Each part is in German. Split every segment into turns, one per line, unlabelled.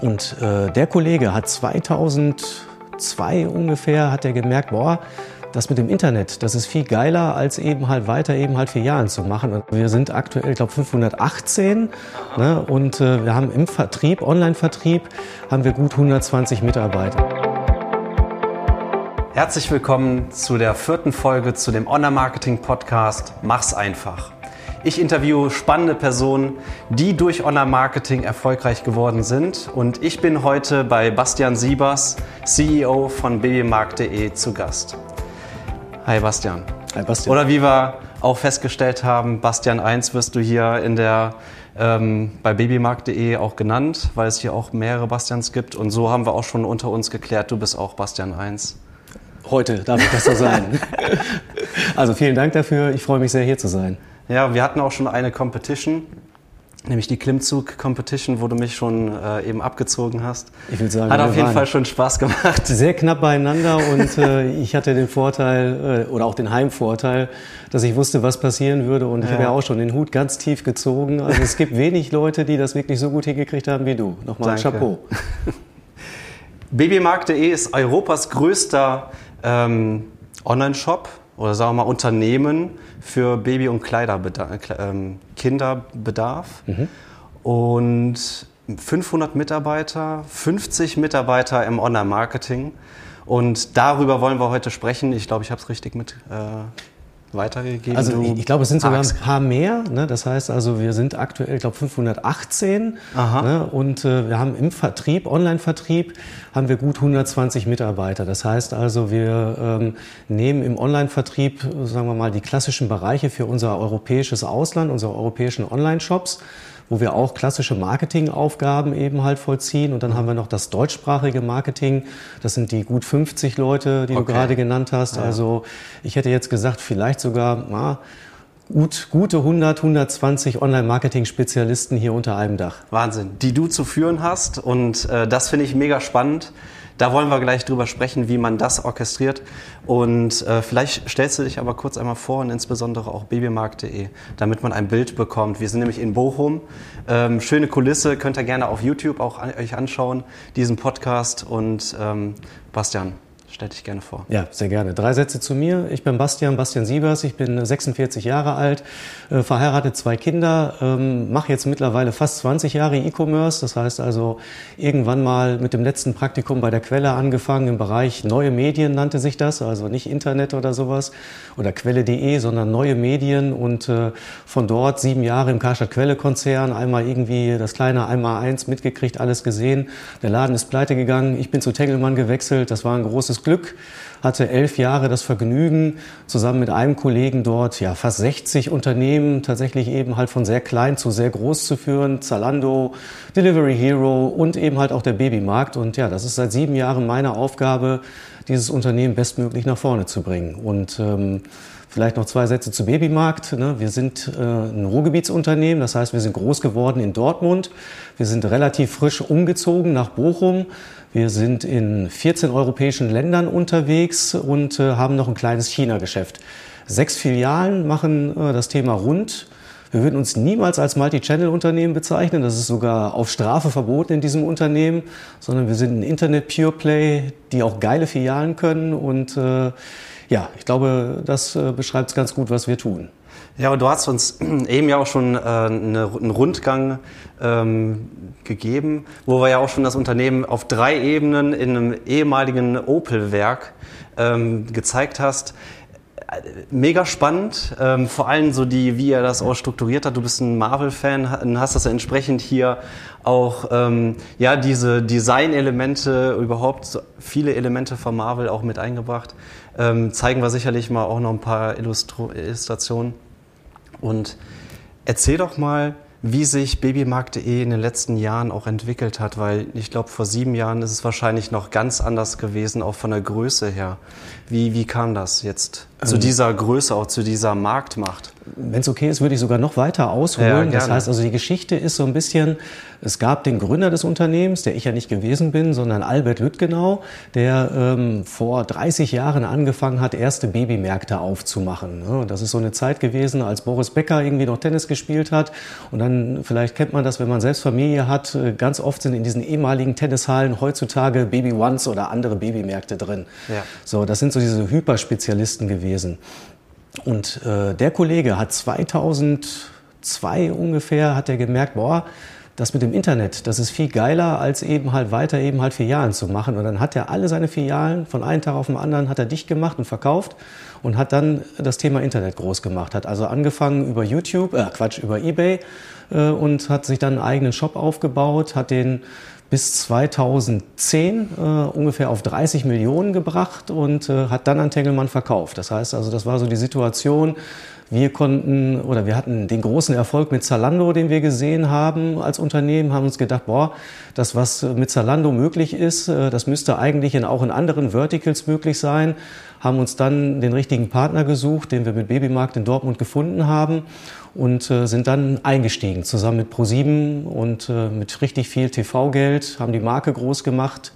Und äh, der Kollege hat 2002 ungefähr, hat er gemerkt, boah, das mit dem Internet, das ist viel geiler, als eben halt weiter eben halt Filialen zu machen. Und wir sind aktuell, ich glaube, 518 ne? und äh, wir haben im Vertrieb, Online-Vertrieb, haben wir gut 120 Mitarbeiter.
Herzlich willkommen zu der vierten Folge zu dem Online-Marketing-Podcast Mach's einfach. Ich interviewe spannende Personen, die durch Online-Marketing erfolgreich geworden sind. Und ich bin heute bei Bastian Siebers, CEO von babymarkt.de, zu Gast. Hi Bastian.
Hi Bastian.
Oder wie wir auch festgestellt haben, Bastian 1 wirst du hier in der, ähm, bei babymarkt.de auch genannt, weil es hier auch mehrere Bastians gibt. Und so haben wir auch schon unter uns geklärt, du bist auch Bastian 1.
Heute darf ich das so sein. also vielen Dank dafür. Ich freue mich sehr, hier zu sein.
Ja, wir hatten auch schon eine Competition, nämlich die Klimmzug-Competition, wo du mich schon äh, eben abgezogen hast.
Ich will sagen,
Hat auf jeden Fall schon Spaß gemacht.
Sehr knapp beieinander und äh, ich hatte den Vorteil äh, oder auch den Heimvorteil, dass ich wusste, was passieren würde und ich habe ja auch schon den Hut ganz tief gezogen. Also es gibt wenig Leute, die das wirklich so gut hingekriegt haben wie du. Nochmal
Danke.
Chapeau.
Babymarkt.de ist Europas größter ähm, Online-Shop oder sagen wir mal Unternehmen für Baby- und Kleiderbedarf, ähm, Kinderbedarf.
Mhm.
Und 500 Mitarbeiter, 50 Mitarbeiter im Online-Marketing. Und darüber wollen wir heute sprechen. Ich glaube, ich habe es richtig mit äh, weitergegeben.
Also ich, ich glaube, es sind sogar ein paar mehr. Ne? Das heißt also, wir sind aktuell, ich glaube, 518.
Aha.
Ne? Und äh, wir haben im Vertrieb, Online-Vertrieb, haben wir gut 120 Mitarbeiter. Das heißt also, wir ähm, nehmen im Online-Vertrieb, sagen wir mal, die klassischen Bereiche für unser europäisches Ausland, unsere europäischen Online-Shops wo wir auch klassische Marketingaufgaben eben halt vollziehen. Und dann haben wir noch das deutschsprachige Marketing. Das sind die gut 50 Leute, die
Okay.
du gerade genannt hast. Also ich hätte jetzt gesagt, vielleicht sogar na, gut, gute 100, 120 Online-Marketing-Spezialisten hier unter einem Dach.
Wahnsinn, die du zu führen hast. Und äh, das finde ich mega spannend. Da wollen wir gleich drüber sprechen, wie man das orchestriert. Und äh, vielleicht stellst du dich aber kurz einmal vor und insbesondere auch babymarkt.de, damit man ein Bild bekommt. Wir sind nämlich in Bochum. Ähm, schöne Kulisse, könnt ihr gerne auf YouTube auch an, euch anschauen, diesen Podcast. Und ähm, Bastian, stell dich gerne vor.
Ja, sehr gerne. Drei Sätze zu mir. Ich bin Bastian, Bastian Siebers. Ich bin 46 Jahre alt, äh, verheiratet, zwei Kinder, ähm, mache jetzt mittlerweile fast 20 Jahre E-Commerce. Das heißt also irgendwann mal mit dem letzten Praktikum bei der Quelle angefangen im Bereich neue Medien nannte sich das, also nicht Internet oder sowas oder Quelle.de, sondern neue Medien und äh, von dort sieben Jahre im Karstadt Quelle Konzern, einmal irgendwie das kleine einmal eins mitgekriegt, alles gesehen. Der Laden ist pleite gegangen. Ich bin zu Tengelmann gewechselt. Das war ein großes Glück. Hatte elf Jahre das Vergnügen, zusammen mit einem Kollegen dort ja fast 60 Unternehmen tatsächlich eben halt von sehr klein zu sehr groß zu führen. Zalando, Delivery Hero und eben halt auch der Babymarkt. Und ja, das ist seit sieben Jahren meine Aufgabe, dieses Unternehmen bestmöglich nach vorne zu bringen. Und ähm, Vielleicht noch zwei Sätze zu Babymarkt. ne? Wir sind äh, ein Ruhrgebietsunternehmen, das heißt, wir sind groß geworden in Dortmund. Wir sind relativ frisch umgezogen nach Bochum. Wir sind in 14 europäischen Ländern unterwegs und äh, haben noch ein kleines China-Geschäft. Sechs Filialen machen äh, das Thema rund. Wir würden uns niemals als Multi-Channel-Unternehmen bezeichnen. Das ist sogar auf Strafe verboten in diesem Unternehmen, sondern wir sind ein Internet-Pure-Play, die auch geile Filialen können und äh, ja, ich glaube, das äh, beschreibt es ganz gut, was wir tun.
Ja, aber du hast uns eben ja auch schon äh, eine, einen Rundgang ähm, gegeben, wo wir ja auch schon das Unternehmen auf drei Ebenen in einem ehemaligen Opel-Werk ähm, gezeigt hast. Äh, Mega spannend, ähm, vor allem so die, wie er das auch strukturiert hat. Du bist ein Marvel-Fan, hast das entsprechend hier auch ähm, ja diese Design-Elemente überhaupt viele Elemente von Marvel auch mit eingebracht. Zeigen wir sicherlich mal auch noch ein paar Illustro Illustrationen. Und erzähl doch mal, wie sich babymarkt.de in den letzten Jahren auch entwickelt hat, weil ich glaube, vor sieben Jahren ist es wahrscheinlich noch ganz anders gewesen, auch von der Größe her. Wie, wie kam das jetzt? zu dieser Größe, auch zu dieser Marktmacht?
Wenn es okay ist, würde ich sogar noch weiter ausholen. Ja, das heißt also, die Geschichte ist so ein bisschen, es gab den Gründer des Unternehmens, der ich ja nicht gewesen bin, sondern Albert Lüttgenau, der ähm, vor 30 Jahren angefangen hat, erste Babymärkte aufzumachen. Ja, das ist so eine Zeit gewesen, als Boris Becker irgendwie noch Tennis gespielt hat. Und dann, vielleicht kennt man das, wenn man selbst Familie hat, äh, ganz oft sind in diesen ehemaligen Tennishallen heutzutage Baby Ones oder andere Babymärkte drin. Ja. So, das sind so diese Hyperspezialisten gewesen. Und äh, der Kollege hat 2002 ungefähr, hat er gemerkt, boah, das mit dem Internet, das ist viel geiler, als eben halt weiter eben halt Filialen zu machen. Und dann hat er alle seine Filialen von einem Tag auf den anderen hat er dicht gemacht und verkauft und hat dann das Thema Internet groß gemacht. Hat also angefangen über YouTube, äh Quatsch, über Ebay äh, und hat sich dann einen eigenen Shop aufgebaut, hat den bis 2010 äh, ungefähr auf 30 Millionen gebracht und äh, hat dann an Tengelmann verkauft. Das heißt also, das war so die Situation, wir konnten oder wir hatten den großen Erfolg mit Zalando, den wir gesehen haben als Unternehmen, haben uns gedacht, boah, das, was mit Zalando möglich ist, äh, das müsste eigentlich in, auch in anderen Verticals möglich sein. Haben uns dann den richtigen Partner gesucht, den wir mit Babymarkt in Dortmund gefunden haben und äh, sind dann eingestiegen, zusammen mit ProSieben und äh, mit richtig viel TV-Geld, haben die Marke groß gemacht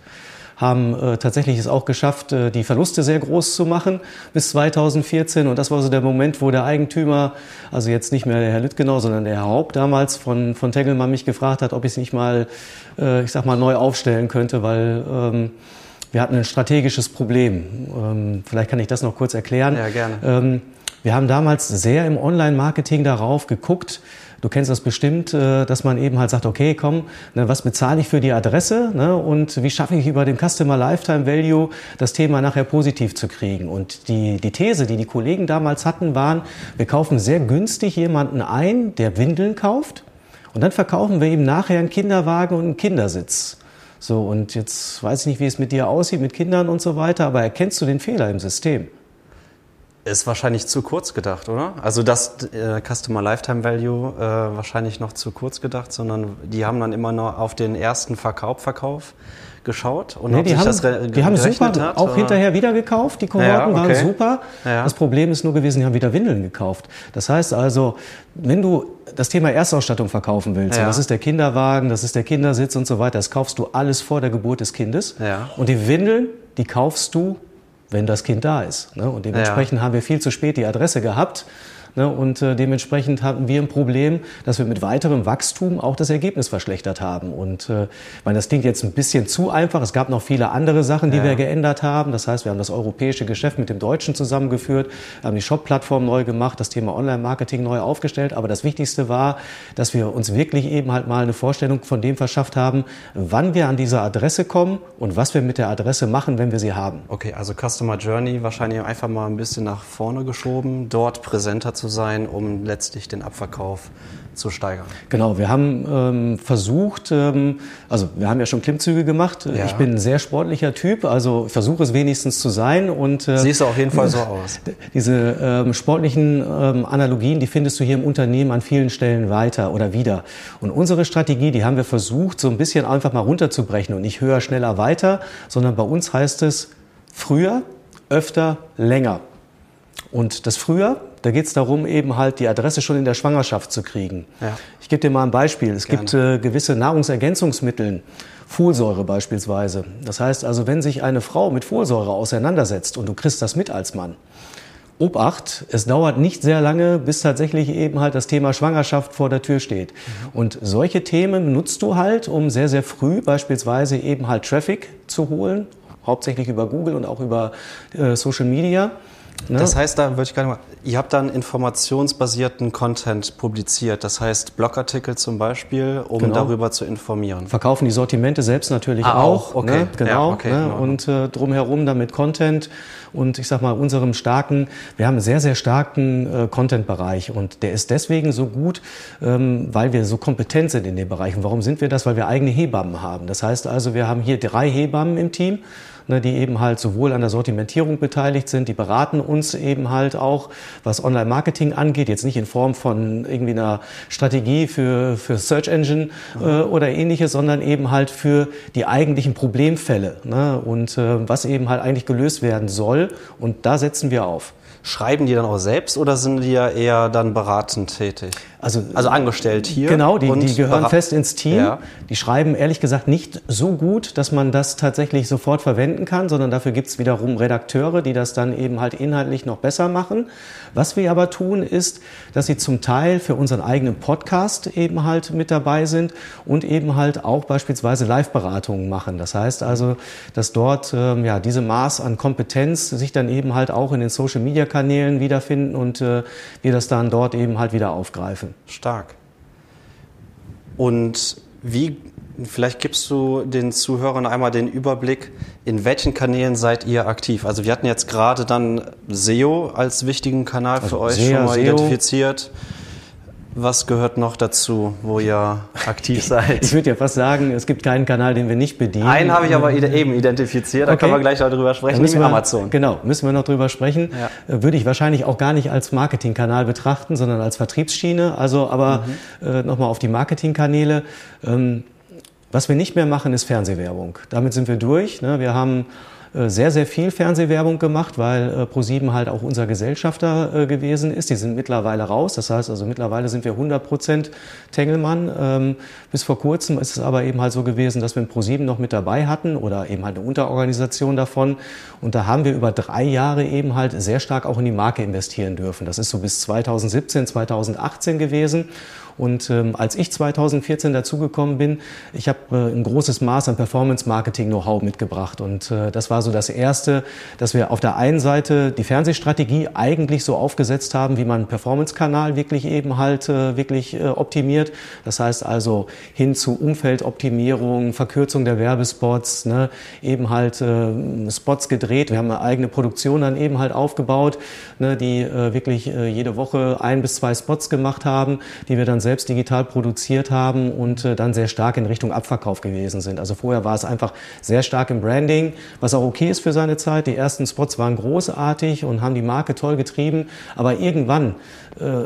haben äh, tatsächlich es auch geschafft, äh, die Verluste sehr groß zu machen bis 2014. Und das war so der Moment, wo der Eigentümer, also jetzt nicht mehr der Herr Lüttgenau, sondern der Herr Haupt damals von, von Tengelmann mich gefragt hat, ob ich es nicht mal, äh, ich sag mal, neu aufstellen könnte, weil ähm, wir hatten ein strategisches Problem. Ähm, vielleicht kann ich das noch kurz erklären.
Ja, gerne.
Ähm, wir haben damals sehr im Online-Marketing darauf geguckt, Du kennst das bestimmt, äh, dass man eben halt sagt, okay, komm, ne, was bezahle ich für die Adresse ne, und wie schaffe ich über den Customer Lifetime Value das Thema nachher positiv zu kriegen. Und die, die These, die die Kollegen damals hatten, waren, wir kaufen sehr günstig jemanden ein, der Windeln kauft und dann verkaufen wir ihm nachher einen Kinderwagen und einen Kindersitz. So, und jetzt weiß ich nicht, wie es mit dir aussieht, mit Kindern und so weiter, aber erkennst du den Fehler im System?
Ist wahrscheinlich zu kurz gedacht, oder? Also das äh, Customer Lifetime Value äh, wahrscheinlich noch zu kurz gedacht, sondern die haben dann immer noch auf den ersten Verkauf, Verkauf geschaut
und nee, die, haben, die haben super hat, auch oder? hinterher wieder gekauft. Die Kohorten ja, okay. waren super. Ja. Das Problem ist nur gewesen, die haben wieder Windeln gekauft. Das heißt also, wenn du das Thema Erstausstattung verkaufen willst, ja. das ist der Kinderwagen, das ist der Kindersitz und so weiter, das kaufst du alles vor der Geburt des Kindes. Und die Windeln, die kaufst du wenn das Kind da ist. Ne? Und dementsprechend ja. haben wir viel zu spät die Adresse gehabt. Ne? Und äh, dementsprechend hatten wir ein Problem, dass wir mit weiterem Wachstum auch das Ergebnis verschlechtert haben. Und äh, weil das klingt jetzt ein bisschen zu einfach. Es gab noch viele andere Sachen, die ja. wir geändert haben. Das heißt, wir haben das europäische Geschäft mit dem deutschen zusammengeführt, haben die Shop-Plattform neu gemacht, das Thema Online-Marketing neu aufgestellt. Aber das Wichtigste war, dass wir uns wirklich eben halt mal eine Vorstellung von dem verschafft haben, wann wir an diese Adresse kommen und was wir mit der Adresse machen, wenn wir sie haben.
Okay, also Customer Journey wahrscheinlich einfach mal ein bisschen nach vorne geschoben, dort präsenter zu sein, um letztlich den Abverkauf zu steigern.
Genau, wir haben ähm, versucht, ähm, also wir haben ja schon Klimmzüge gemacht. Ja. Ich bin ein sehr sportlicher Typ, also versuche es wenigstens zu sein. Und,
äh, Siehst du auf jeden Fall so aus.
Diese ähm, sportlichen ähm, Analogien, die findest du hier im Unternehmen an vielen Stellen weiter oder wieder. Und unsere Strategie, die haben wir versucht, so ein bisschen einfach mal runterzubrechen und nicht höher, schneller, weiter, sondern bei uns heißt es früher, öfter, länger. Und das früher, da geht es darum, eben halt die Adresse schon in der Schwangerschaft zu kriegen. Ja. Ich gebe dir mal ein Beispiel. Es Gerne. gibt äh, gewisse Nahrungsergänzungsmittel, Folsäure beispielsweise. Das heißt also, wenn sich eine Frau mit Folsäure auseinandersetzt und du kriegst das mit als Mann, Obacht, es dauert nicht sehr lange, bis tatsächlich eben halt das Thema Schwangerschaft vor der Tür steht. Mhm. Und solche Themen nutzt du halt, um sehr, sehr früh beispielsweise eben halt Traffic zu holen, hauptsächlich über Google und auch über äh, Social Media.
Ne? Das heißt, da würde ich gerne mal, ihr habt dann informationsbasierten Content publiziert, das heißt Blogartikel zum Beispiel, um genau. darüber zu informieren.
Verkaufen die Sortimente selbst natürlich ah, auch.
Okay.
Ne? Genau. Ja, okay. Ne? Und äh, drumherum dann mit Content und ich sag mal unserem starken, wir haben einen sehr, sehr starken äh, Content-Bereich und der ist deswegen so gut, ähm, weil wir so kompetent sind in dem Bereich. Und warum sind wir das? Weil wir eigene Hebammen haben. Das heißt also, wir haben hier drei Hebammen im Team ne, die eben halt sowohl an der Sortimentierung beteiligt sind, die beraten uns eben halt auch, was Online-Marketing angeht, jetzt nicht in Form von irgendwie einer Strategie für, für Search Engine äh, oder ähnliches, sondern eben halt für die eigentlichen Problemfälle ne, und äh, was eben halt eigentlich gelöst werden soll und da setzen wir auf.
schreiben die dann auch selbst oder sind die ja eher dann beratend tätig?
Also,
also angestellt hier?
Genau, die, die gehören fest ins Team. Ja. Die schreiben ehrlich gesagt nicht so gut, dass man das tatsächlich sofort verwenden kann, sondern dafür gibt es wiederum Redakteure, die das dann eben halt inhaltlich noch besser machen. Was wir aber tun, ist, dass sie zum Teil für unseren eigenen Podcast eben halt mit dabei sind und eben halt auch beispielsweise Live-Beratungen machen. Das heißt also, dass dort ähm, ja diese Maß an Kompetenz sich dann eben halt auch in den Social-Media-Kanälen wiederfinden und äh, wir das dann dort eben halt wieder aufgreifen.
Stark. Und wie, vielleicht gibst du den Zuhörern einmal den Überblick, in welchen Kanälen seid ihr aktiv? Also wir hatten jetzt gerade dann SEO als wichtigen Kanal also für euch SEO, schon mal SEO. identifiziert. Was gehört noch dazu, wo ihr aktiv seid?
Ich würde ja fast sagen, es gibt keinen Kanal, den wir nicht bedienen.
Einen habe ich aber eben identifiziert, da okay. können wir gleich darüber sprechen,
müssen wir, Amazon. Genau, müssen wir noch drüber sprechen. Ja. Äh, würde ich wahrscheinlich auch gar nicht als Marketingkanal betrachten, sondern als Vertriebsschiene. Also aber mhm. äh, nochmal auf die Marketingkanäle. Ähm, was wir nicht mehr machen, ist Fernsehwerbung. Damit sind wir durch. Ne? Wir haben sehr, sehr viel Fernsehwerbung gemacht, weil äh, ProSieben halt auch unser Gesellschafter äh, gewesen ist. Die sind mittlerweile raus. Das heißt also, mittlerweile sind wir 100 Prozent Tengelmann. Ähm, bis vor kurzem ist es aber eben halt so gewesen, dass wir ProSieben noch mit dabei hatten oder eben halt eine Unterorganisation davon. Und da haben wir über drei Jahre eben halt sehr stark auch in die Marke investieren dürfen. Das ist so bis 2017, 2018 gewesen. Und ähm, als ich 2014 dazugekommen bin, ich habe äh, ein großes Maß an Performance-Marketing-Know-how mitgebracht. Und äh, das war so das Erste, dass wir auf der einen Seite die Fernsehstrategie eigentlich so aufgesetzt haben, wie man einen Performance-Kanal wirklich eben halt äh, wirklich äh, optimiert. Das heißt also hin zu Umfeldoptimierung, Verkürzung der Werbespots, ne, eben halt äh, Spots gedreht. Wir haben eine eigene Produktion dann eben halt aufgebaut, ne, die äh, wirklich äh, jede Woche ein bis zwei Spots gemacht haben, die wir dann selbst digital produziert haben und äh, dann sehr stark in Richtung Abverkauf gewesen sind. Also vorher war es einfach sehr stark im Branding, was auch okay ist für seine Zeit. Die ersten Spots waren großartig und haben die Marke toll getrieben, aber irgendwann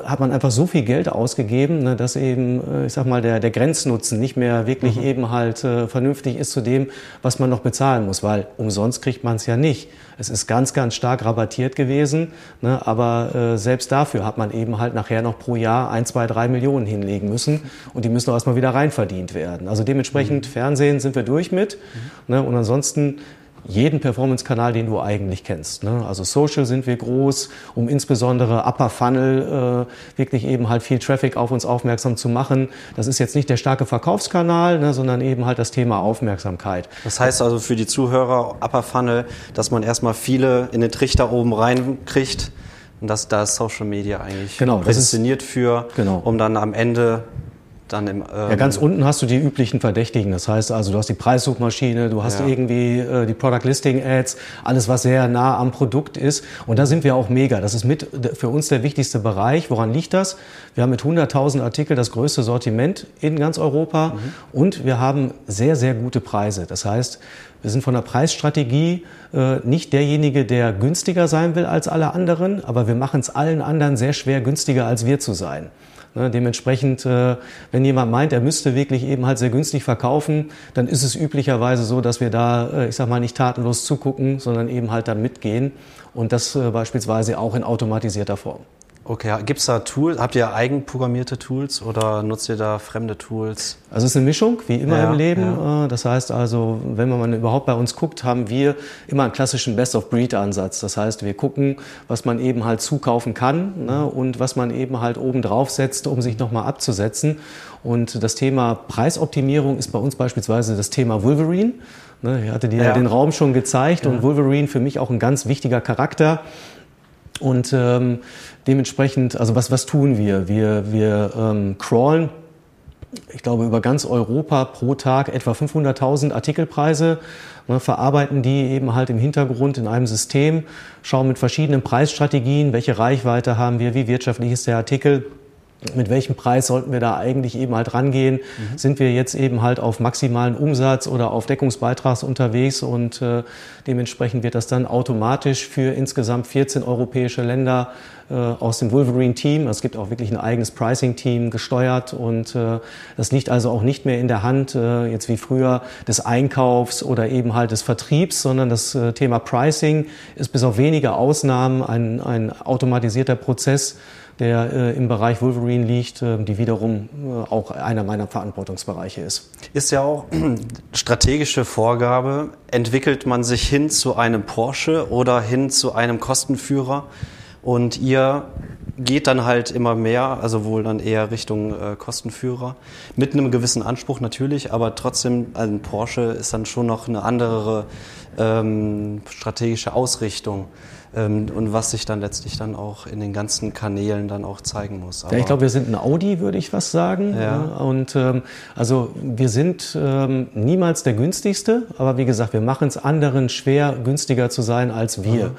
hat man einfach so viel Geld ausgegeben, ne, dass eben, äh, ich sag mal, der, der Grenznutzen nicht mehr wirklich mhm. eben halt äh, vernünftig ist zu dem, was man noch bezahlen muss, weil umsonst kriegt man es ja nicht. Es ist ganz, ganz stark rabattiert gewesen, ne, aber äh, selbst dafür hat man eben halt nachher noch pro Jahr ein, zwei, drei Millionen hinlegen müssen und die müssen auch erstmal wieder reinverdient werden. Also dementsprechend mhm. Fernsehen sind wir durch mit mhm. ne, und ansonsten jeden Performance-Kanal, den du eigentlich kennst. Ne? Also Social sind wir groß, um insbesondere Upper Funnel äh, wirklich eben halt viel Traffic auf uns aufmerksam zu machen. Das ist jetzt nicht der starke Verkaufskanal, ne, sondern eben halt das Thema Aufmerksamkeit.
Das heißt also für die Zuhörer Upper Funnel, dass man erstmal viele in den Trichter oben reinkriegt. Und dass da Social Media eigentlich
genau,
prädestiniert für, genau. um dann am Ende dann im,
ähm ja, ganz unten hast du die üblichen Verdächtigen. Das heißt also, du hast die Preissuchmaschine, du hast ja. irgendwie äh, die Product Listing Ads, alles was sehr nah am Produkt ist. Und da sind wir auch mega. Das ist mit für uns der wichtigste Bereich. Woran liegt das? Wir haben mit 100.000 Artikeln das größte Sortiment in ganz Europa mhm. und wir haben sehr, sehr gute Preise. Das heißt, wir sind von der Preisstrategie äh, nicht derjenige, der günstiger sein will als alle anderen, aber wir machen es allen anderen sehr schwer, günstiger als wir zu sein. Ne, dementsprechend, äh, wenn jemand meint, er müsste wirklich eben halt sehr günstig verkaufen, dann ist es üblicherweise so, dass wir da, äh, ich sag mal, nicht tatenlos zugucken, sondern eben halt dann mitgehen und das äh, beispielsweise auch in automatisierter Form.
Okay, gibt es da Tools? Habt ihr eigenprogrammierte Tools oder nutzt ihr da fremde Tools?
Also es ist eine Mischung, wie immer ja, im Leben. Ja. Äh, das heißt also, wenn man überhaupt bei uns guckt, haben wir immer einen klassischen Best-of-Breed-Ansatz. Das heißt, wir gucken, was man eben halt zukaufen kann ne, und was man eben halt oben drauf setzt, um sich nochmal abzusetzen. Und das Thema Preisoptimierung ist bei uns beispielsweise das Thema Wolverine. Ne, ich hatte dir ja. den Raum schon gezeigt und Wolverine für mich auch ein ganz wichtiger Charakter. Und ähm, dementsprechend, also was, was tun wir? Wir, wir ähm, crawlen, ich glaube, über ganz Europa pro Tag etwa 500.000 Artikelpreise, ne, verarbeiten die eben halt im Hintergrund in einem System, schauen mit verschiedenen Preisstrategien, welche Reichweite haben wir, wie wirtschaftlich ist der Artikel mit welchem Preis sollten wir da eigentlich eben halt rangehen? Mhm. Sind wir jetzt eben halt auf maximalen Umsatz oder auf Deckungsbeitrags unterwegs und äh, dementsprechend wird das dann automatisch für insgesamt 14 europäische Länder äh, aus dem Wolverine-Team. Es gibt auch wirklich ein eigenes Pricing-Team gesteuert und äh, das liegt also auch nicht mehr in der Hand, äh, jetzt wie früher, des Einkaufs oder eben halt des Vertriebs, sondern das äh, Thema Pricing ist bis auf wenige Ausnahmen ein, ein automatisierter Prozess, der äh, im Bereich Wolverine liegt, äh, die wiederum äh, auch einer meiner Verantwortungsbereiche ist.
Ist ja auch strategische Vorgabe. Entwickelt man sich hin zu einem Porsche oder hin zu einem Kostenführer? Und ihr geht dann halt immer mehr, also wohl dann eher Richtung äh, Kostenführer, mit einem gewissen Anspruch natürlich, aber trotzdem, ein Porsche ist dann schon noch eine andere ähm, strategische Ausrichtung und was sich dann letztlich dann auch in den ganzen Kanälen dann auch zeigen muss.
Aber ja, ich glaube, wir sind ein Audi, würde ich was sagen. Ja. Und ähm, also wir sind ähm, niemals der günstigste, aber wie gesagt, wir machen es anderen schwer, günstiger zu sein als wir. Mhm.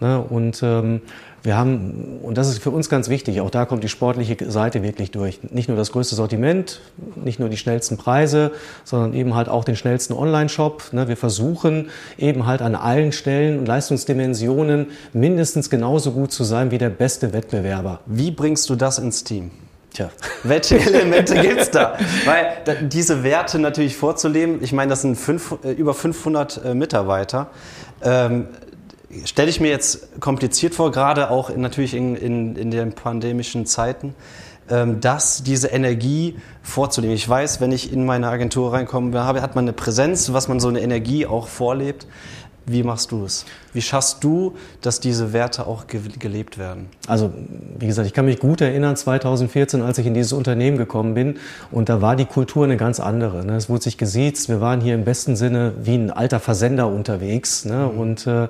Ne? Und ähm, wir haben, und das ist für uns ganz wichtig, auch da kommt die sportliche Seite wirklich durch. Nicht nur das größte Sortiment, nicht nur die schnellsten Preise, sondern eben halt auch den schnellsten Online-Shop. Ne, wir versuchen eben halt an allen Stellen und Leistungsdimensionen mindestens genauso gut zu sein wie der beste Wettbewerber.
Wie bringst du das ins Team? Tja, welche Elemente gibt es da? Weil da, diese Werte natürlich vorzuleben, ich meine, das sind fünf, äh, über 500 äh, Mitarbeiter. Ähm, stelle ich mir jetzt kompliziert vor, gerade auch in, natürlich in, in, in den pandemischen Zeiten, ähm, dass diese Energie vorzunehmen. Ich weiß, wenn ich in meine Agentur reinkomme, habe, hat man eine Präsenz, was man so eine Energie auch vorlebt. Wie machst du es? Wie schaffst du, dass diese Werte auch gelebt werden?
Also, wie gesagt, ich kann mich gut erinnern, 2014, als ich in dieses Unternehmen gekommen bin, und da war die Kultur eine ganz andere. Ne? Es wurde sich gesiezt, wir waren hier im besten Sinne wie ein alter Versender unterwegs. Ne? Mhm. Und äh,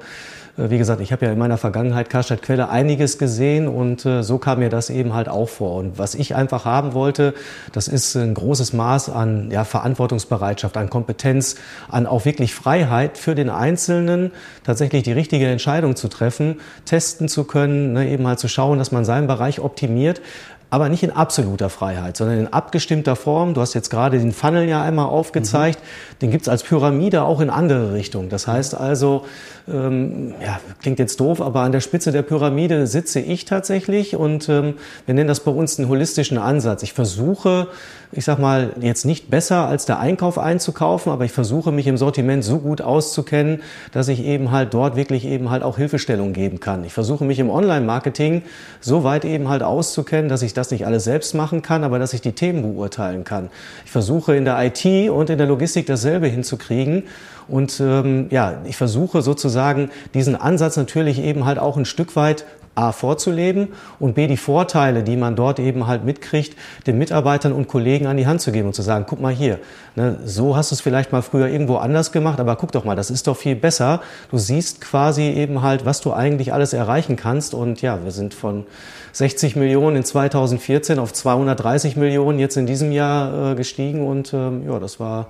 wie gesagt, ich habe ja in meiner Vergangenheit Karstadt Quelle einiges gesehen und äh, so kam mir das eben halt auch vor. Und was ich einfach haben wollte, das ist ein großes Maß an ja, Verantwortungsbereitschaft, an Kompetenz, an auch wirklich Freiheit für den Einzelnen, tatsächlich die richtige Entscheidung zu treffen, testen zu können, ne, eben halt zu schauen, dass man seinen Bereich optimiert aber nicht in absoluter Freiheit, sondern in abgestimmter Form. Du hast jetzt gerade den Funnel ja einmal aufgezeigt. Mhm. Den gibt's als Pyramide auch in andere Richtungen. Das heißt also, ähm, ja, klingt jetzt doof, aber an der Spitze der Pyramide sitze ich tatsächlich und ähm, wir nennen das bei uns einen holistischen Ansatz. Ich versuche, ich sag mal, jetzt nicht besser als der Einkauf einzukaufen, aber ich versuche mich im Sortiment so gut auszukennen, dass ich eben halt dort wirklich eben halt auch Hilfestellung geben kann. Ich versuche mich im Online-Marketing so weit eben halt auszukennen, dass ich das nicht alles selbst machen kann, aber dass ich die Themen beurteilen kann. Ich versuche in der IT und in der Logistik dasselbe hinzukriegen. Und ähm, ja, ich versuche sozusagen diesen Ansatz natürlich eben halt auch ein Stück weit A vorzuleben und B die Vorteile, die man dort eben halt mitkriegt, den Mitarbeitern und Kollegen an die Hand zu geben und zu sagen, guck mal hier, ne, so hast du es vielleicht mal früher irgendwo anders gemacht, aber guck doch mal, das ist doch viel besser. Du siehst quasi eben halt, was du eigentlich alles erreichen kannst und ja, wir sind von 60 Millionen in 2014 auf 230 Millionen jetzt in diesem Jahr äh, gestiegen und ähm, ja, das war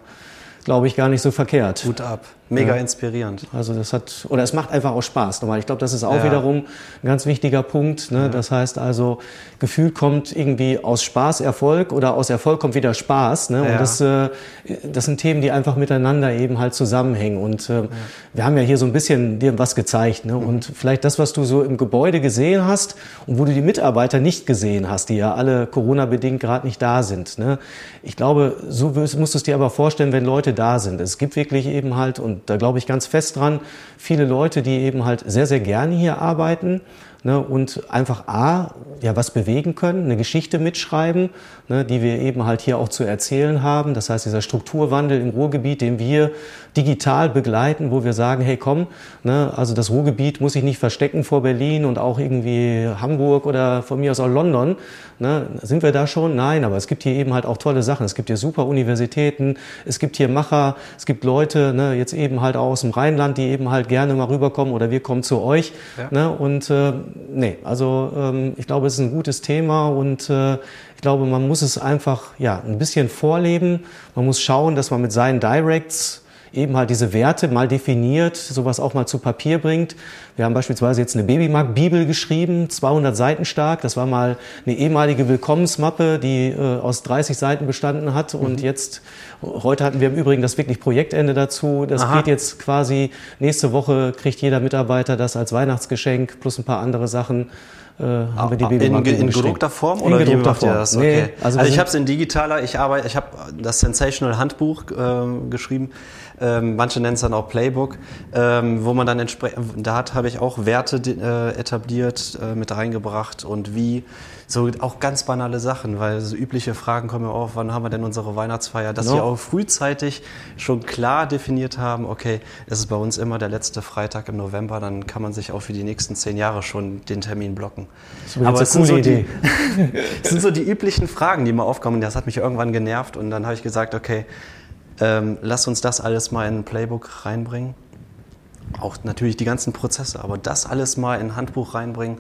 glaube ich, gar nicht so verkehrt.
Gut ab. Mega ja. inspirierend.
Also das hat, oder es macht einfach auch Spaß. Nochmal, ich glaube, das ist auch ja. wiederum ein ganz wichtiger Punkt. Ne? Ja. Das heißt also, Gefühl kommt irgendwie aus Spaß Erfolg oder aus Erfolg kommt wieder Spaß. Ne? Und das, äh, das sind Themen, die einfach miteinander eben halt zusammenhängen. Und äh, wir haben ja hier so ein bisschen dir was gezeigt. Ne? Mhm. Und vielleicht das, was du so im Gebäude gesehen hast und wo du die Mitarbeiter nicht gesehen hast, die ja alle Corona-bedingt gerade nicht da sind. Ne? Ich glaube, so musst du es dir aber vorstellen, wenn Leute da sind. Es gibt wirklich eben halt, und da glaube ich ganz fest dran, viele Leute, die eben halt sehr, sehr gerne hier arbeiten ne, und einfach A, ja, was bewegen können, eine Geschichte mitschreiben, ne, die wir eben halt hier auch zu erzählen haben. Das heißt, dieser Strukturwandel im Ruhrgebiet, den wir digital begleiten, wo wir sagen, hey komm, ne, also das Ruhrgebiet muss sich nicht verstecken vor Berlin und auch irgendwie Hamburg oder von mir aus auch London. Ne, sind wir da schon? Nein, aber es gibt hier eben halt auch tolle Sachen. Es gibt hier super Universitäten, es gibt hier Macher, es gibt Leute, ne, jetzt eben halt auch aus dem Rheinland, die eben halt gerne mal rüberkommen oder wir kommen zu euch. Ja. Ne, und äh, nee, also ähm, ich glaube, es ist ein gutes Thema und äh, ich glaube, man muss es einfach ja ein bisschen vorleben. Man muss schauen, dass man mit seinen Directs eben halt diese Werte mal definiert, sowas auch mal zu Papier bringt. Wir haben beispielsweise jetzt eine Babymarkt-Bibel geschrieben, 200 Seiten stark. Das war mal eine ehemalige Willkommensmappe, die äh, aus 30 Seiten bestanden hat. Mhm. Und jetzt, heute hatten wir im Übrigen das wirklich Projektende dazu. Das Aha. geht jetzt quasi, nächste Woche kriegt jeder Mitarbeiter das als Weihnachtsgeschenk plus ein paar andere Sachen. äh, haben wir die
Babymarke in, in gedruckter Form
oder in gedruckter Form.
Das? Okay. Nee, also, also ich habe es in digitaler. Ich arbeite, ich habe das Sensational Handbuch äh, geschrieben. Ähm, manche nennen es dann auch Playbook, ähm, wo man dann entsprechend, da habe ich auch Werte äh, etabliert, äh, mit reingebracht und wie so auch ganz banale Sachen, weil so übliche Fragen kommen ja auf, wann haben wir denn unsere Weihnachtsfeier, dass no. wir auch frühzeitig schon klar definiert haben, okay, es ist bei uns immer der letzte Freitag im November, dann kann man sich auch für die nächsten zehn Jahre schon den Termin blocken.
Aber es sind, so die,
es sind so die üblichen Fragen, die mal aufkommen. Das hat mich irgendwann genervt und dann habe ich gesagt, okay, ähm, lass uns das alles mal in ein Playbook reinbringen. Auch natürlich die ganzen Prozesse, aber das alles mal in ein Handbuch reinbringen,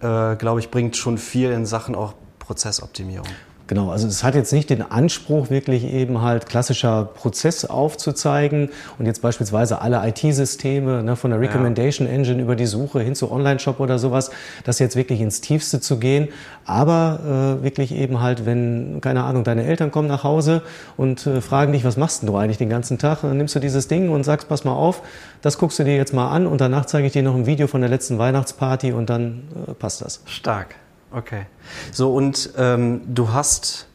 äh, glaube ich, bringt schon viel in Sachen auch Prozessoptimierung.
Genau, also es hat jetzt nicht den Anspruch, wirklich eben halt klassischer Prozess aufzuzeigen und jetzt beispielsweise alle IT-Systeme ne, von der Recommendation Engine über die Suche hin zu Online-Shop oder sowas, das jetzt wirklich ins Tiefste zu gehen. Aber äh, wirklich eben halt, wenn, keine Ahnung, deine Eltern kommen nach Hause und äh, fragen dich, was machst du eigentlich den ganzen Tag? Dann nimmst du dieses Ding und sagst, pass mal auf, das guckst du dir jetzt mal an und danach zeige ich dir noch ein Video von der letzten Weihnachtsparty und dann äh, passt das.
Stark. Okay. So, und ähm, du hast,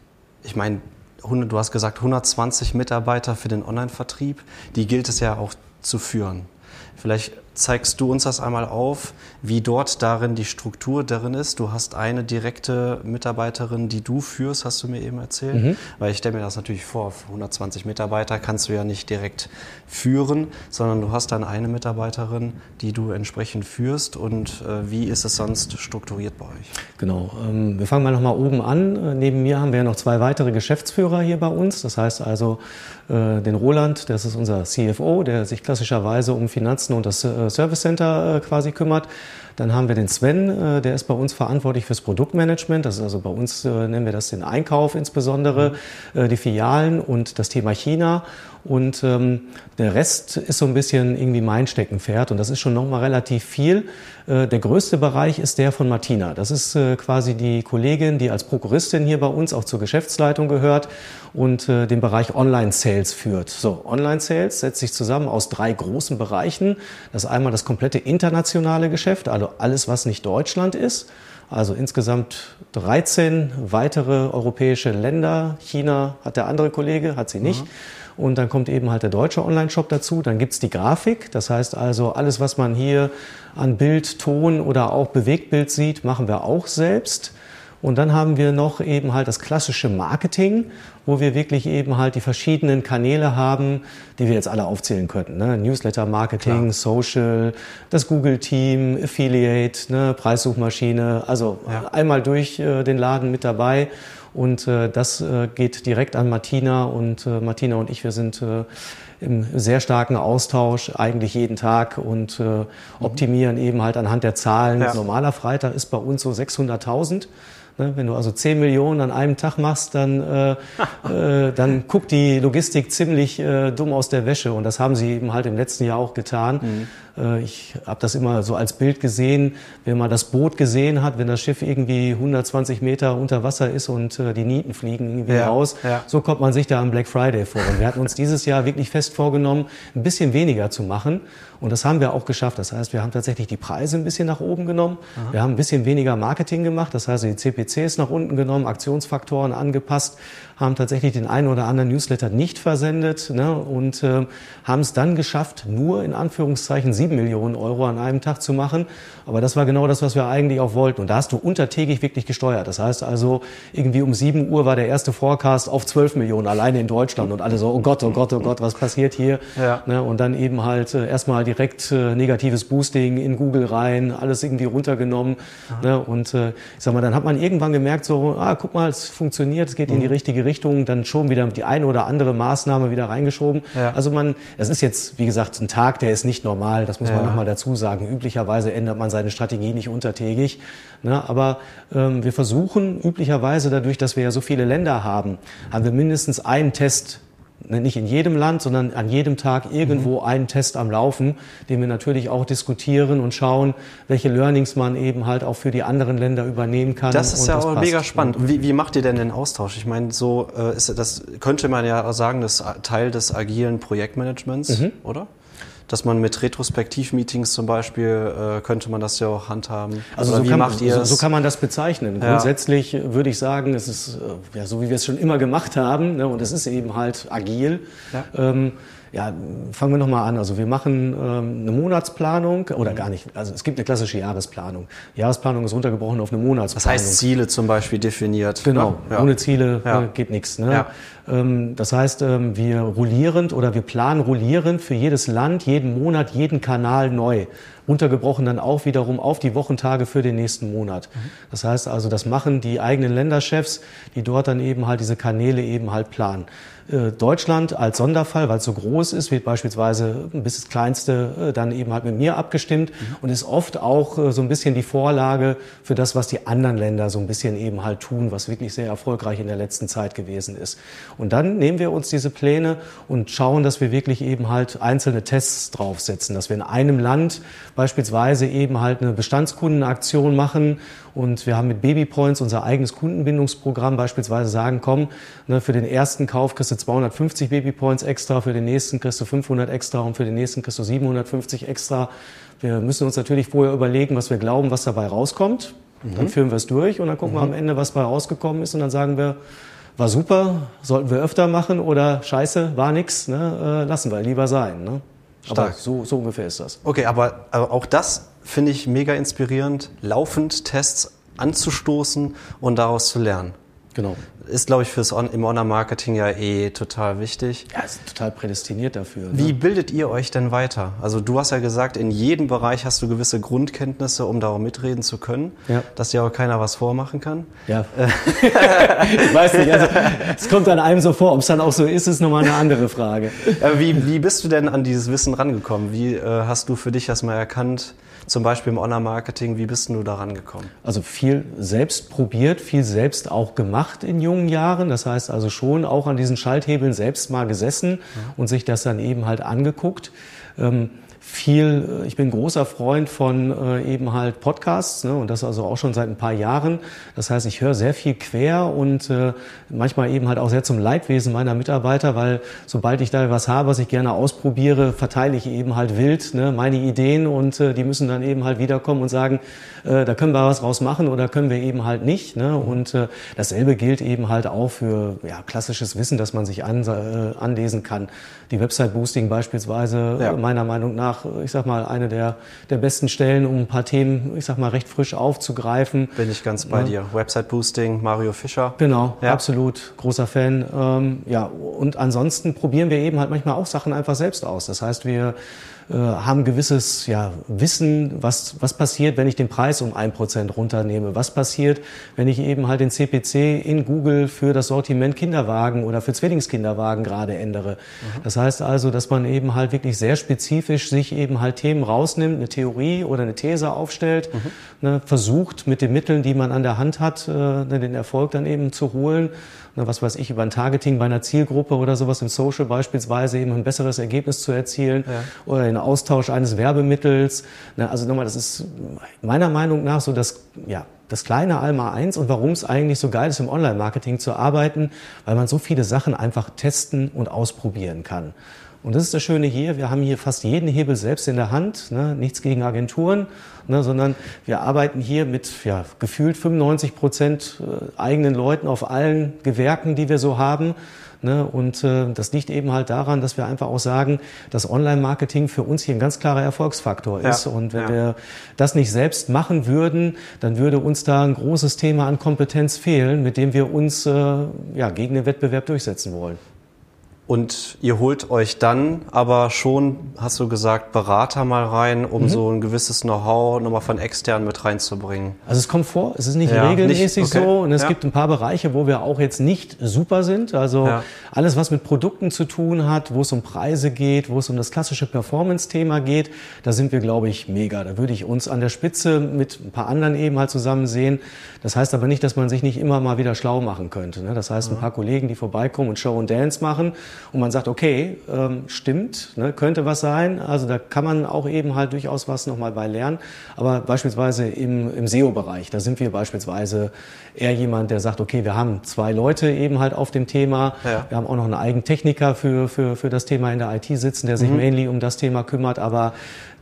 ich meine, du hast gesagt 120 Mitarbeiter für den Online-Vertrieb. Die gilt es ja auch zu führen. Vielleicht zeigst du uns das einmal auf, wie dort darin die Struktur darin ist. Du hast eine direkte Mitarbeiterin, die du führst, hast du mir eben erzählt. Mhm. Weil ich stelle mir das natürlich vor, 120 Mitarbeiter kannst du ja nicht direkt führen, sondern du hast dann eine Mitarbeiterin, die du entsprechend führst. Und äh, wie ist es sonst strukturiert bei euch?
Genau, ähm, wir fangen mal nochmal oben an. Äh, neben mir haben wir ja noch zwei weitere Geschäftsführer hier bei uns. Das heißt also den Roland, das ist unser CFO, der sich klassischerweise um Finanzen und das äh, Service Center äh, quasi kümmert. Dann haben wir den Sven, äh, der ist bei uns verantwortlich fürs Produktmanagement. Das ist also bei uns, äh, nennen wir das den Einkauf insbesondere, mhm. die Filialen und das Thema China. Und ähm, der Rest ist so ein bisschen irgendwie mein Steckenpferd und das ist schon nochmal relativ viel. Äh, der größte Bereich ist der von Martina. Das ist äh, quasi die Kollegin, die als Prokuristin hier bei uns auch zur Geschäftsleitung gehört und äh, den Bereich Online-Sales führt. So, Online-Sales setzt sich zusammen aus drei großen Bereichen. Das ist einmal das komplette internationale Geschäft, also alles, was nicht Deutschland ist. Also insgesamt 13 weitere europäische Länder. China hat der andere Kollege, hat sie nicht. Mhm. Und dann kommt eben halt der deutsche Online-Shop dazu. Dann gibt's die Grafik. Das heißt also, alles, was man hier an Bild, Ton oder auch Bewegtbild sieht, machen wir auch selbst. Und dann haben wir noch eben halt das klassische Marketing, wo wir wirklich eben halt die verschiedenen Kanäle haben, die wir jetzt alle aufzählen könnten. Ne? Newsletter-Marketing, Social, das Google-Team, Affiliate, ne? Preissuchmaschine. Also ja. einmal durch äh, den Laden mit dabei. Und äh, das äh, geht direkt an Martina und äh, Martina und ich, wir sind äh, im sehr starken Austausch eigentlich jeden Tag und äh, optimieren eben halt anhand der Zahlen. Ja. Normaler Freitag ist bei uns so 600.000. Ne, wenn du also 10 Millionen an einem Tag machst, dann, äh, äh, dann guckt die Logistik ziemlich äh, dumm aus der Wäsche. Und das haben sie eben halt im letzten Jahr auch getan. Mhm. Äh, ich habe das immer so als Bild gesehen, wenn man das Boot gesehen hat, wenn das Schiff irgendwie 120 Meter unter Wasser ist und äh, die Nieten fliegen irgendwie ja, raus. Ja. So kommt man sich da am Black Friday vor. Und wir hatten uns dieses Jahr wirklich fest vorgenommen, ein bisschen weniger zu machen. Und das haben wir auch geschafft. Das heißt, wir haben tatsächlich die Preise ein bisschen nach oben genommen. Aha. Wir haben ein bisschen weniger Marketing gemacht. Das heißt, die CPCs nach unten genommen, Aktionsfaktoren angepasst, haben tatsächlich den einen oder anderen Newsletter nicht versendet ne, und äh, haben es dann geschafft, nur in Anführungszeichen sieben Millionen Euro an einem Tag zu machen. Aber das war genau das, was wir eigentlich auch wollten. Und da hast du untertägig wirklich gesteuert. Das heißt also, irgendwie um sieben Uhr war der erste Forecast auf zwölf Millionen alleine in Deutschland und alle so, oh Gott, oh Gott, oh Gott, was passiert hier? Ja. Ne, und dann eben halt äh, erstmal direkt äh, negatives Boosting in Google rein, alles irgendwie runtergenommen. Ne, und äh, ich sag mal, dann hat man irgendwann gemerkt, so, ah, guck mal, es funktioniert, es geht mhm. in die mhm. richtige Richtung, dann schon wieder die eine oder andere Maßnahme wieder reingeschoben. Ja. Also man, es ist jetzt, wie gesagt, ein Tag, der ist nicht normal, das muss ja. man nochmal dazu sagen. Üblicherweise ändert man seine Strategie nicht untertägig. Ne? Aber ähm, wir versuchen üblicherweise dadurch, dass wir ja so viele Länder haben, haben wir mindestens einen Test nicht in jedem Land, sondern an jedem Tag irgendwo mhm. einen Test am Laufen, den wir natürlich auch diskutieren und schauen, welche Learnings man eben halt auch für die anderen Länder übernehmen kann.
Das ist ja das auch passt. mega spannend. Wie, wie macht ihr denn den Austausch? Ich meine, so äh, ist das könnte man ja sagen, das Teil des agilen Projektmanagements, mhm. oder? Dass man mit Retrospektiv-Meetings zum Beispiel, äh, könnte man das ja auch handhaben.
Also
Oder
so
wie
kann,
macht ihr
so, so kann man das bezeichnen.
Ja.
Grundsätzlich würde ich sagen, es ist äh, ja so, wie wir es schon immer gemacht haben. Ne, und es ist eben halt agil.
Ja.
Ähm, ja, fangen wir nochmal an. Also wir machen ähm, eine Monatsplanung oder gar nicht. Also es gibt eine klassische Jahresplanung. Jahresplanung ist runtergebrochen auf eine
Das
Monatsplanung.
heißt Ziele zum Beispiel definiert.
Genau,
ne? Ja.
ohne Ziele
Ja.
äh, geht nichts. Ne?
Ja.
Ähm, das heißt, ähm, wir rollierend oder wir planen rollierend für jedes Land, jeden Monat, jeden Kanal neu. Runtergebrochen dann auch wiederum auf die Wochentage für den nächsten Monat.
Mhm.
Das heißt also, das machen die eigenen Länderchefs, die dort dann eben halt diese Kanäle eben halt planen. Äh, Deutschland als Sonderfall, weil es so groß ist, wird beispielsweise bis das Kleinste äh, dann eben halt mit mir abgestimmt
Mhm.
und ist oft auch äh, so ein bisschen die Vorlage für das, was die anderen Länder so ein bisschen eben halt tun, was wirklich sehr erfolgreich in der letzten Zeit gewesen ist. Und dann nehmen wir uns diese Pläne und schauen, dass wir wirklich eben halt einzelne Tests draufsetzen, dass wir in einem Land beispielsweise eben halt eine Bestandskundenaktion machen und wir haben mit Babypoints unser eigenes Kundenbindungsprogramm beispielsweise sagen, komm, ne, für den ersten Kauf kriegst du 250 Babypoints extra, für den nächsten kriegst du 500 extra und für den nächsten kriegst du 750 extra. Wir müssen uns natürlich vorher überlegen, was wir glauben, was dabei rauskommt. Dann führen wir es durch und dann gucken wir am Ende, was dabei rausgekommen ist und dann sagen wir, war super, sollten wir öfter machen oder scheiße, war nix, ne, äh, lassen wir lieber sein. Ne? Aber
Stark.
so, so ungefähr ist das.
Okay, aber, aber auch das finde ich mega inspirierend, laufend Tests anzustoßen und daraus zu lernen.
Genau.
Ist, glaube ich, fürs On im Online-Marketing ja eh total wichtig.
Ja, ist total prädestiniert dafür.
Wie
Ne?
bildet ihr euch denn weiter? Also du hast ja gesagt, in jedem Bereich hast du gewisse Grundkenntnisse, um darum mitreden zu können,
Ja.
dass dir auch keiner was vormachen kann.
Ja. ich weiß nicht, also es kommt an einem so vor, ob es dann auch so ist, ist nochmal eine andere Frage.
Äh, wie, wie bist du denn an dieses Wissen rangekommen? Wie äh, hast du für dich erstmal erkannt, zum Beispiel im Online-Marketing, wie bist du da rangekommen?
Also viel selbst probiert, viel selbst auch gemacht in jungen Jahren. Das heißt also schon auch an diesen Schalthebeln selbst mal gesessen und sich das dann eben halt angeguckt. Ähm, viel, äh, ich bin großer Freund von äh, eben halt Podcasts ne, und das also auch schon seit ein paar Jahren. Das heißt, ich höre sehr viel quer und äh, manchmal eben halt auch sehr zum Leidwesen meiner Mitarbeiter, weil sobald ich da was habe, was ich gerne ausprobiere, verteile ich eben halt wild ne, meine Ideen und äh, die müssen dann eben halt wiederkommen und sagen, äh, da können wir was raus machen oder können wir eben halt nicht. Ne? Und äh, dasselbe gilt eben halt auch für ja, klassisches Wissen, das man sich an, äh, anlesen kann. Die Website-Boosting beispielsweise
Ja.
äh, meiner Meinung nach, äh, ich sag mal, eine der, der besten Stellen, um ein paar Themen, ich sag mal, recht frisch aufzugreifen.
Bin ich ganz bei dir. Website-Boosting, Mario Fischer.
Genau,
Ja.
absolut großer Fan. Ähm, ja, und ansonsten probieren wir eben halt manchmal auch Sachen einfach selbst aus. Das heißt, wir äh, haben gewisses ja, Wissen, was, was passiert, wenn ich den Preis um ein Prozent runternehme. Was passiert, wenn ich eben halt den CPC in Google für das Sortiment Kinderwagen oder für Zwillingskinderwagen gerade ändere. Das heißt also, dass man eben halt wirklich sehr spezifisch sich eben halt Themen rausnimmt, eine Theorie oder eine These aufstellt, ne, versucht mit den Mitteln, die man an der Hand hat, äh, den Erfolg dann eben zu holen. Was weiß ich, über ein Targeting bei einer Zielgruppe oder sowas im Social beispielsweise eben ein besseres Ergebnis zu erzielen oder den Austausch eines Werbemittels. Also nochmal, das ist meiner Meinung nach so das, ja, das kleine Alma 1 und warum es eigentlich so geil ist, im Online-Marketing zu arbeiten, weil man so viele Sachen einfach testen und ausprobieren kann. Und das ist das Schöne hier, wir haben hier fast jeden Hebel selbst in der Hand, ne? nichts gegen Agenturen, ne? sondern wir arbeiten hier mit ja, gefühlt 95 Prozent äh, eigenen Leuten auf allen Gewerken, die wir so haben. Ne? Und äh, das liegt eben halt daran, dass wir einfach auch sagen, dass Online-Marketing für uns hier ein ganz klarer Erfolgsfaktor
Ja,
ist. Und wenn
ja.
wir das nicht selbst machen würden, dann würde uns da ein großes Thema an Kompetenz fehlen, mit dem wir uns äh, ja, gegen den Wettbewerb durchsetzen wollen.
Und ihr holt euch dann aber schon, hast du gesagt, Berater mal rein, um so ein gewisses Know-how nochmal von extern mit reinzubringen.
Also es kommt vor, es ist nicht
Ja,
regelmäßig
nicht- okay,
so und es
ja.
gibt ein paar Bereiche, wo wir auch jetzt nicht super sind. Also
Ja.
alles, was mit Produkten zu tun hat, wo es um Preise geht, wo es um das klassische Performance-Thema geht, da sind wir, glaube ich, mega. Da würde ich uns an der Spitze mit ein paar anderen eben halt zusammen sehen. Das heißt aber nicht, dass man sich nicht immer mal wieder schlau machen könnte. ne? Das heißt, ein paar Kollegen, die vorbeikommen und Show und Dance machen, und man sagt, okay, ähm, stimmt, ne, könnte was sein. Also da kann man auch eben halt durchaus was nochmal bei lernen. Aber beispielsweise im, im SEO-Bereich, da sind wir beispielsweise eher jemand, der sagt, okay, wir haben zwei Leute eben halt auf dem Thema. Ja. Wir haben auch noch einen eigenen Techniker für, für, für das Thema in der IT sitzen, der sich mhm. mainly um das Thema kümmert. Aber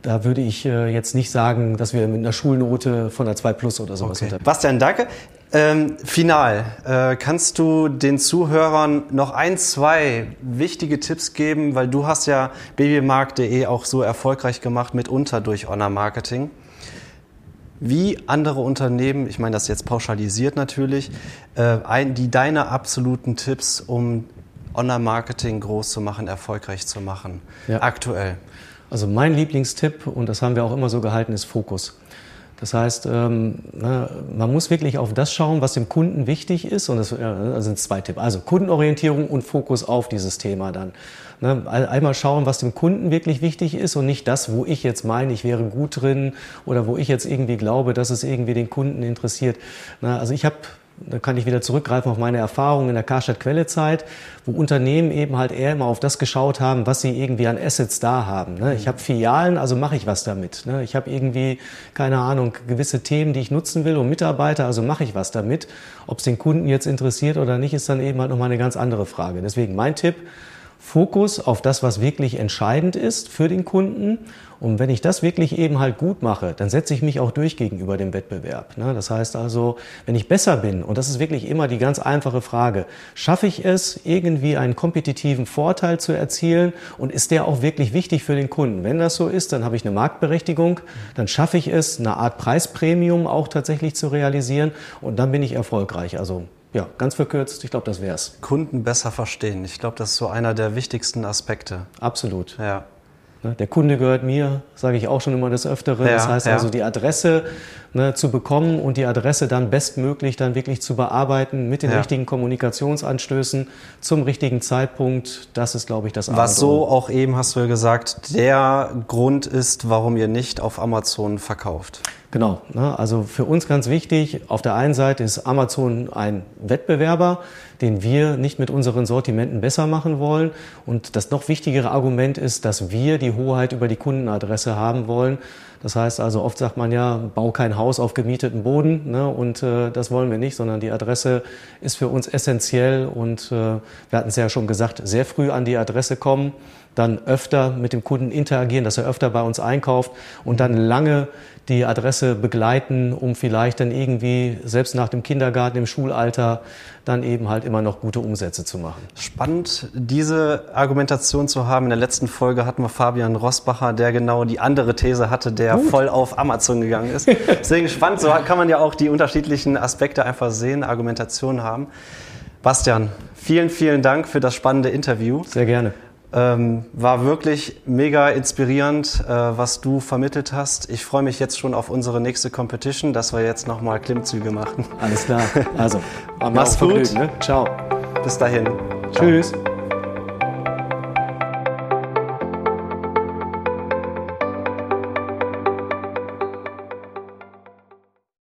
da würde ich äh, jetzt nicht sagen, dass wir mit einer Schulnote von einer 2 Plus oder sowas
okay. Bastian, danke. Ähm, final, äh, kannst du den Zuhörern noch ein, zwei wichtige Tipps geben, weil du hast ja babymarkt.de auch so erfolgreich gemacht, mitunter durch Honor Marketing. Wie andere Unternehmen, ich meine das jetzt pauschalisiert natürlich, äh, ein, die deine absoluten Tipps, um Online-Marketing groß zu machen, erfolgreich zu machen, ja. aktuell?
Also mein Lieblingstipp, und das haben wir auch immer so gehalten, ist Fokus. Das heißt, ähm, man muss wirklich auf das schauen, was dem Kunden wichtig ist. Und das, das sind zwei Tipps. Also Kundenorientierung und Fokus auf dieses Thema dann. Einmal schauen, was dem Kunden wirklich wichtig ist und nicht das, wo ich jetzt meine, ich wäre gut drin oder wo ich jetzt irgendwie glaube, dass es irgendwie den Kunden interessiert. Also ich habe da kann ich wieder zurückgreifen auf meine Erfahrungen in der Karstadt-Quelle-Zeit, wo Unternehmen eben halt eher immer auf das geschaut haben, was sie irgendwie an Assets da haben. Ne? Ich habe Filialen, also mache ich was damit. Ne? Ich habe irgendwie, keine Ahnung, gewisse Themen, die ich nutzen will und Mitarbeiter, also mache ich was damit. Ob es den Kunden jetzt interessiert oder nicht, ist dann eben halt nochmal eine ganz andere Frage. Deswegen mein Tipp, Fokus auf das, was wirklich entscheidend ist für den Kunden. Und wenn ich das wirklich eben halt gut mache, dann setze ich mich auch durch gegenüber dem Wettbewerb. Ne? Das heißt also, wenn ich besser bin, und das ist wirklich immer die ganz einfache Frage, schaffe ich es, irgendwie einen kompetitiven Vorteil zu erzielen und ist der auch wirklich wichtig für den Kunden? Wenn das so ist, dann habe ich eine Marktberechtigung, dann schaffe ich es, eine Art Preispremium auch tatsächlich zu realisieren und dann bin ich erfolgreich. Also ja, ganz verkürzt, ich glaube, das wäre es.
Kunden besser verstehen. Ich glaube, das ist so einer der wichtigsten Aspekte.
Absolut. Ja. Ne, der Kunde gehört mir, sage ich auch schon immer des Öfteren. Ja, das heißt ja. also, die Adresse ne, zu bekommen und die Adresse dann bestmöglich dann wirklich zu bearbeiten mit den ja. richtigen Kommunikationsanstößen zum richtigen Zeitpunkt. Das ist, glaube ich, das
Was so auch eben, hast du ja gesagt, der Grund ist, warum ihr nicht auf Amazon verkauft.
Genau. Ne? Also für uns ganz wichtig, auf der einen Seite ist Amazon ein Wettbewerber, den wir nicht mit unseren Sortimenten besser machen wollen. Und das noch wichtigere Argument ist, dass wir die Hoheit über die Kundenadresse haben wollen. Das heißt also, oft sagt man ja, bau kein Haus auf gemieteten Boden. Ne? Und äh, das wollen wir nicht, sondern die Adresse ist für uns essentiell. Und äh, wir hatten es ja schon gesagt, sehr früh an die Adresse kommen dann öfter mit dem Kunden interagieren, dass er öfter bei uns einkauft und dann lange die Adresse begleiten, um vielleicht dann irgendwie selbst nach dem Kindergarten im Schulalter dann eben halt immer noch gute Umsätze zu machen.
Spannend, diese Argumentation zu haben. In der letzten Folge hatten wir Fabian Rossbacher, der genau die andere These hatte, der Gut. voll auf Amazon gegangen ist. Deswegen spannend, so kann man ja auch die unterschiedlichen Aspekte einfach sehen, Argumentationen haben. Bastian, vielen, vielen Dank für das spannende Interview.
Sehr gerne.
Ähm, war wirklich mega inspirierend, äh, was du vermittelt hast. Ich freue mich jetzt schon auf unsere nächste Competition, dass wir jetzt nochmal Klimmzüge machen.
Alles klar. Also, mach's gut. Ne?
Ciao. Bis dahin.
Tschüss. Ciao.